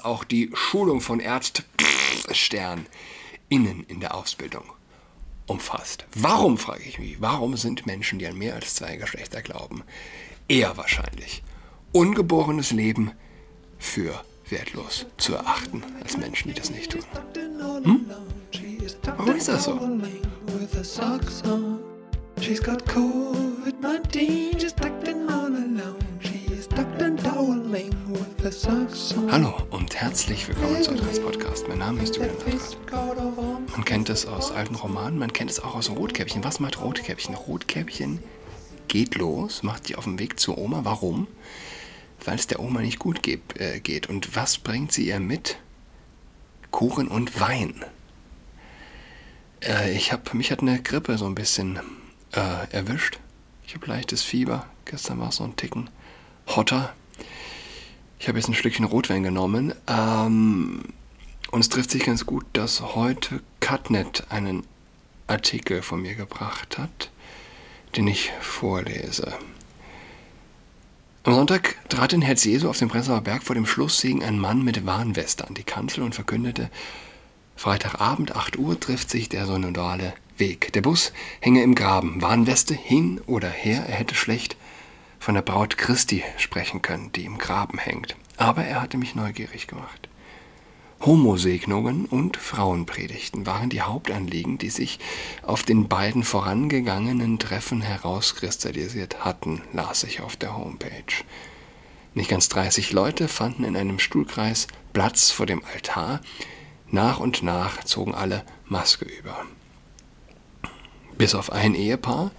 auch die Schulung von Ärztstern innen in der Ausbildung umfasst. Warum, frage ich mich, warum sind Menschen, die an mehr als zwei Geschlechter glauben, eher wahrscheinlich ungeborenes Leben für wertlos zu erachten als Menschen, die das nicht tun? Hm? Warum ist das so? She's got COVID-19, she's acting all alone. Hallo und herzlich willkommen zu Adress Podcast. Mein Name ist Julian Adrat. Man kennt es aus alten Romanen, man kennt es auch aus Rotkäppchen. Was macht Rotkäppchen? Rotkäppchen geht los, macht sich auf den Weg zur Oma. Warum? Weil es der Oma nicht gut geht. Äh, geht. Und was bringt sie ihr mit? Kuchen und Wein. Äh, ich habe mich hat eine Grippe so ein bisschen äh, erwischt. Ich habe leichtes Fieber. Gestern war es so ein Ticken hotter. Ich habe jetzt ein Stückchen Rotwein genommen. Ähm, und es trifft sich ganz gut, dass heute Cutnet einen Artikel von mir gebracht hat, den ich vorlese. Am Sonntag trat in Herz Jesu auf dem Prenzlauer Berg vor dem Schlusssegen ein Mann mit Warnweste an die Kanzel und verkündete, Freitagabend 8 Uhr trifft sich der synodale Weg. Der Bus hänge im Graben, Warnweste hin oder her, er hätte schlecht von der Braut Christi sprechen können, die im Graben hängt. Aber er hatte mich neugierig gemacht. Homosegnungen und Frauenpredigten waren die Hauptanliegen, die sich auf den beiden vorangegangenen Treffen herauskristallisiert hatten, las ich auf der Homepage. Nicht ganz 30 Leute fanden in einem Stuhlkreis Platz vor dem Altar. Nach und nach zogen alle Maske über bis auf ein Ehepaar,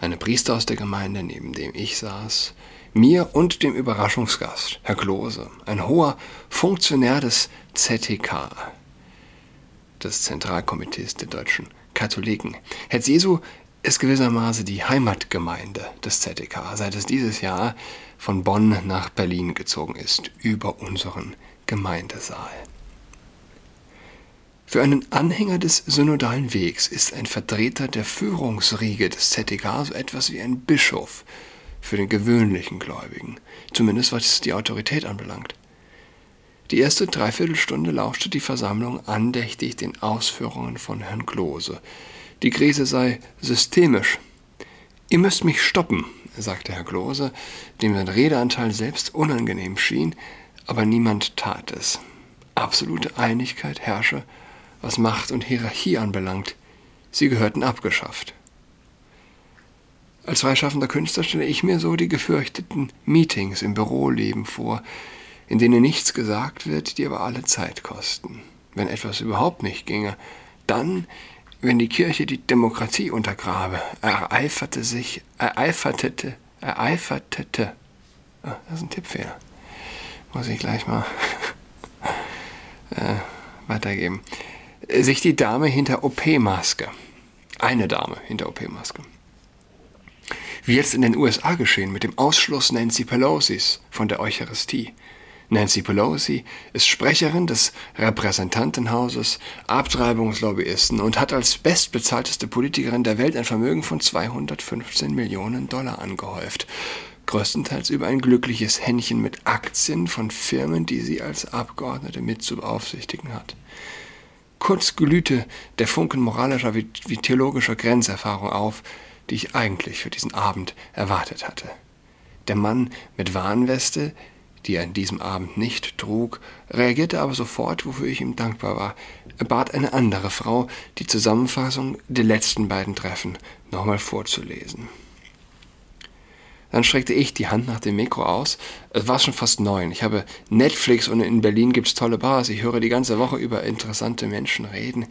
eine Priester aus der Gemeinde, neben dem ich saß, mir und dem Überraschungsgast, Herr Klose, ein hoher Funktionär des ZTK, des Zentralkomitees der deutschen Katholiken. Herr Jesu ist gewissermaßen die Heimatgemeinde des ZTK, seit es dieses Jahr von Bonn nach Berlin gezogen ist, über unseren Gemeindesaal. Für einen Anhänger des synodalen Wegs ist ein Vertreter der Führungsriege des ZDK so etwas wie ein Bischof für den gewöhnlichen Gläubigen, zumindest was die Autorität anbelangt. Die erste Dreiviertelstunde lauschte die Versammlung andächtig den Ausführungen von Herrn Klose. Die Krise sei systemisch. Ihr müsst mich stoppen, sagte Herr Klose, dem sein Redeanteil selbst unangenehm schien, aber niemand tat es. Absolute Einigkeit herrsche was Macht und Hierarchie anbelangt. Sie gehörten abgeschafft. Als freischaffender Künstler stelle ich mir so die gefürchteten Meetings im Büroleben vor, in denen nichts gesagt wird, die aber alle Zeit kosten. Wenn etwas überhaupt nicht ginge, dann, wenn die Kirche die Demokratie untergrabe, ereiferte sich, ereifertete, ereifertete. Ah, das ist ein Tippfehler. Muss ich gleich mal äh, weitergeben sich die Dame hinter OP-Maske, eine Dame hinter OP-Maske, wie jetzt in den USA geschehen mit dem Ausschluss Nancy Pelosis von der Eucharistie. Nancy Pelosi ist Sprecherin des Repräsentantenhauses, Abtreibungslobbyisten und hat als bestbezahlteste Politikerin der Welt ein Vermögen von 215 Millionen Dollar angehäuft. Größtenteils über ein glückliches Händchen mit Aktien von Firmen, die sie als Abgeordnete mit zu beaufsichtigen hat. Kurz glühte der Funken moralischer wie, theologischer Grenzerfahrung auf, die ich eigentlich für diesen Abend erwartet hatte. Der Mann mit Warnweste, die er an diesem Abend nicht trug, reagierte aber sofort, wofür ich ihm dankbar war. Er bat eine andere Frau, die Zusammenfassung der letzten beiden Treffen nochmal vorzulesen. Dann streckte ich die Hand nach dem Mikro aus. Es war schon fast neun. Ich habe Netflix und in Berlin gibt es tolle Bars. Ich höre die ganze Woche über interessante Menschen reden.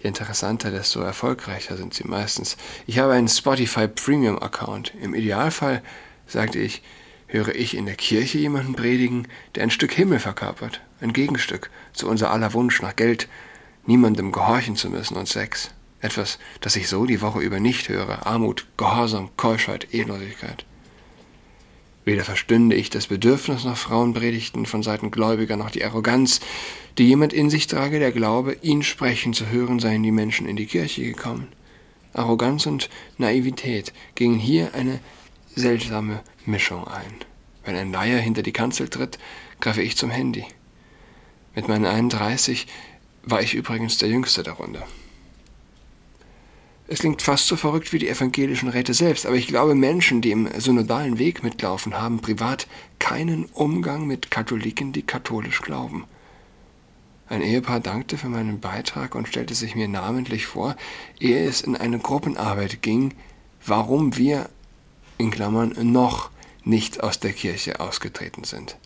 Je interessanter, desto erfolgreicher sind sie meistens. Ich habe einen Spotify Premium Account. Im Idealfall, sagte ich, höre ich in der Kirche jemanden predigen, der ein Stück Himmel verkörpert. Ein Gegenstück zu unser aller Wunsch nach Geld, niemandem gehorchen zu müssen und Sex. Etwas, das ich so die Woche über nicht höre. Armut, Gehorsam, Keuschheit, Ehelosigkeit. Weder verstünde ich das Bedürfnis nach Frauenpredigten von Seiten Gläubiger noch die Arroganz, die jemand in sich trage, der glaube, ihn sprechen zu hören, seien die Menschen in die Kirche gekommen. Arroganz und Naivität gingen hier eine seltsame Mischung ein. Wenn ein Laie hinter die Kanzel tritt, greife ich zum Handy. Mit meinen 31 war ich übrigens der Jüngste der Runde. Es klingt fast so verrückt wie die evangelischen Räte selbst, aber ich glaube, Menschen, die im synodalen Weg mitlaufen, haben privat keinen Umgang mit Katholiken, die katholisch glauben. Ein Ehepaar dankte für meinen Beitrag und stellte sich mir namentlich vor, ehe es in eine Gruppenarbeit ging, warum wir, in Klammern, noch nicht aus der Kirche ausgetreten sind.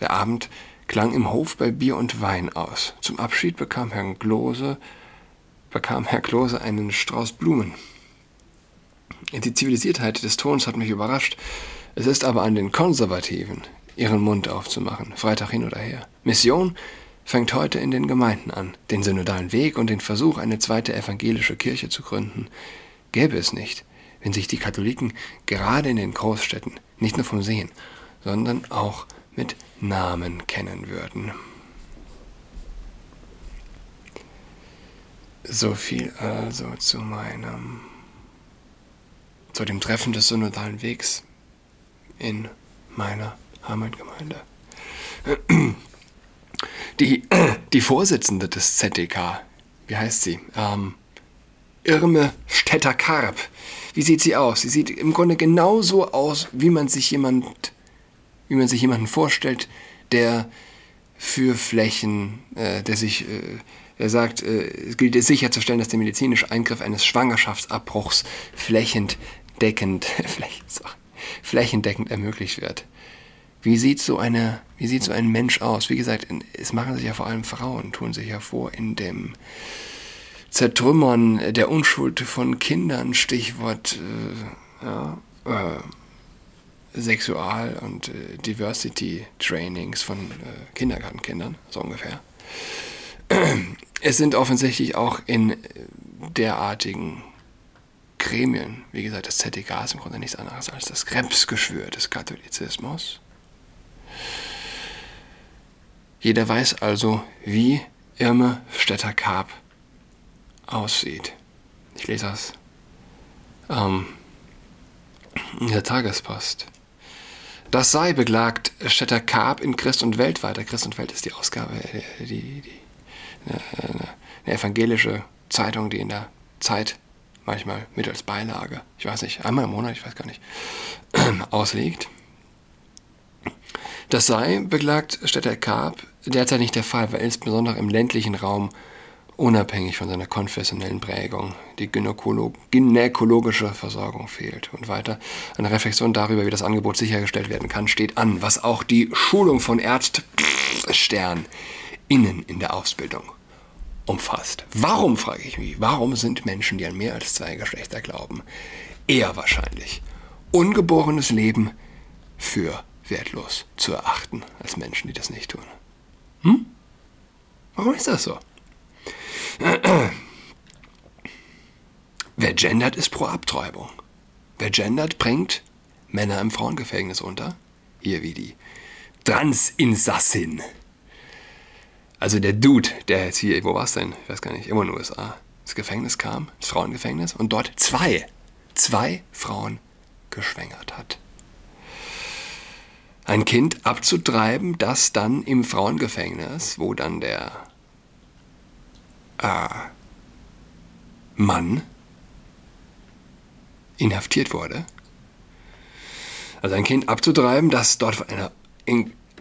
Der Abend klang im Hof bei Bier und Wein aus. Zum Abschied bekam Herr Glose bekam Herr Klose einen Strauß Blumen. Die Zivilisiertheit des Tons hat mich überrascht. Es ist aber an den Konservativen, ihren Mund aufzumachen, Freitag hin oder her. Mission fängt heute in den Gemeinden an. Den synodalen Weg und den Versuch, eine zweite evangelische Kirche zu gründen, gäbe es nicht, wenn sich die Katholiken gerade in den Großstädten nicht nur vom Sehen, sondern auch mit Namen kennen würden. So viel also zu meinem, zu dem Treffen des synodalen Wegs in meiner Heimatgemeinde. Die, die Vorsitzende des ZDK, wie heißt sie? Ähm, Irme Stetter-Karp. Wie sieht sie aus? Sie sieht im Grunde genauso aus, wie man sich jemand, wie man sich jemanden vorstellt, der für Flächen, äh, der sich äh, er sagt, äh, es gilt es sicherzustellen, dass der medizinische Eingriff eines Schwangerschaftsabbruchs flächendeckend, flächendeckend ermöglicht wird. Wie sieht, so eine, wie sieht so ein Mensch aus? Wie gesagt, es machen sich ja vor allem Frauen, tun sich hervor in dem Zertrümmern der Unschuld von Kindern, Stichwort äh, ja, äh, Sexual- und äh, Diversity-Trainings von äh, Kindergartenkindern, so ungefähr es sind offensichtlich auch in derartigen Gremien, wie gesagt, das ZDK ist im Grunde nichts anderes als das Krebsgeschwür des Katholizismus. Jeder weiß also, wie Irme Stetter-Karp aussieht. Ich lese das ähm, in der Tagespost. Das sei beklagt Stetter-Karp in Christ und Welt weiter. Christ und Welt ist die Ausgabe, die, die eine, eine evangelische Zeitung, die in der Zeit manchmal mit als Beilage, ich weiß nicht, einmal im Monat, ich weiß gar nicht, ausliegt. Das sei, beklagt Städter Karp, derzeit nicht der Fall, weil insbesondere im ländlichen Raum unabhängig von seiner konfessionellen Prägung die gynäkolog gynäkologische Versorgung fehlt. Und weiter, eine Reflexion darüber, wie das Angebot sichergestellt werden kann, steht an, was auch die Schulung von Ärztstern innen in der Ausbildung umfasst. Warum, frage ich mich, warum sind Menschen, die an mehr als zwei Geschlechter glauben, eher wahrscheinlich ungeborenes Leben für wertlos zu erachten als Menschen, die das nicht tun? Hm? Warum ist das so? Wer gendert, ist pro Abtreibung. Wer gendert, bringt Männer im Frauengefängnis unter. Hier wie die Transinsassin. Also der Dude, der jetzt hier, wo war es denn? Ich weiß gar nicht, immer in den USA, ins Gefängnis kam, ins Frauengefängnis und dort zwei, zwei Frauen geschwängert hat. Ein Kind abzutreiben, das dann im Frauengefängnis, wo dann der äh, Mann inhaftiert wurde. Also ein Kind abzutreiben, das dort von einer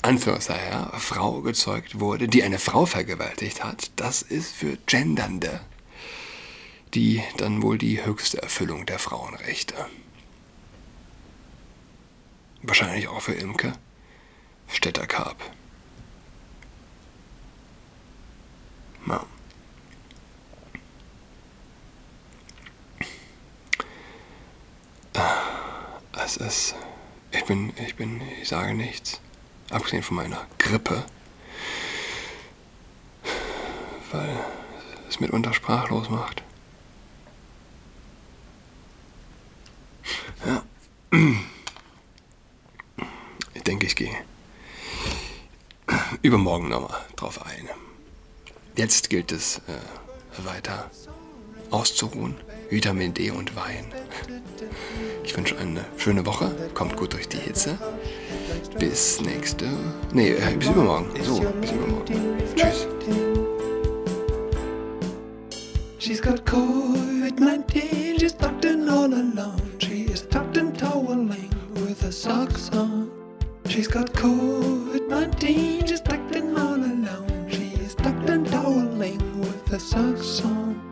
Anführungszeichen, Frau gezeugt wurde, die eine Frau vergewaltigt hat, das ist für Gendernde die dann wohl die höchste Erfüllung der Frauenrechte. Wahrscheinlich auch für Imke Städterkarp. Ja. Es ist. Ich bin. Ich bin. Ich sage nichts abgesehen von meiner Grippe, weil es mitunter sprachlos macht. Ja. Ich denke, ich gehe übermorgen nochmal drauf ein. Jetzt gilt es äh, weiter auszuruhen. Vitamin D und Wein. Ich wünsche eine schöne Woche, kommt gut durch die Hitze. Bis nächste. Nee, äh, bis übermorgen. So, bis übermorgen. Tschüss. She's got COVID 19, she's tucked in all alone. She is tucked in toweling with her socks on. She's got COVID 19, she's tucked in all alone. She is tucked in toweling with her socks on.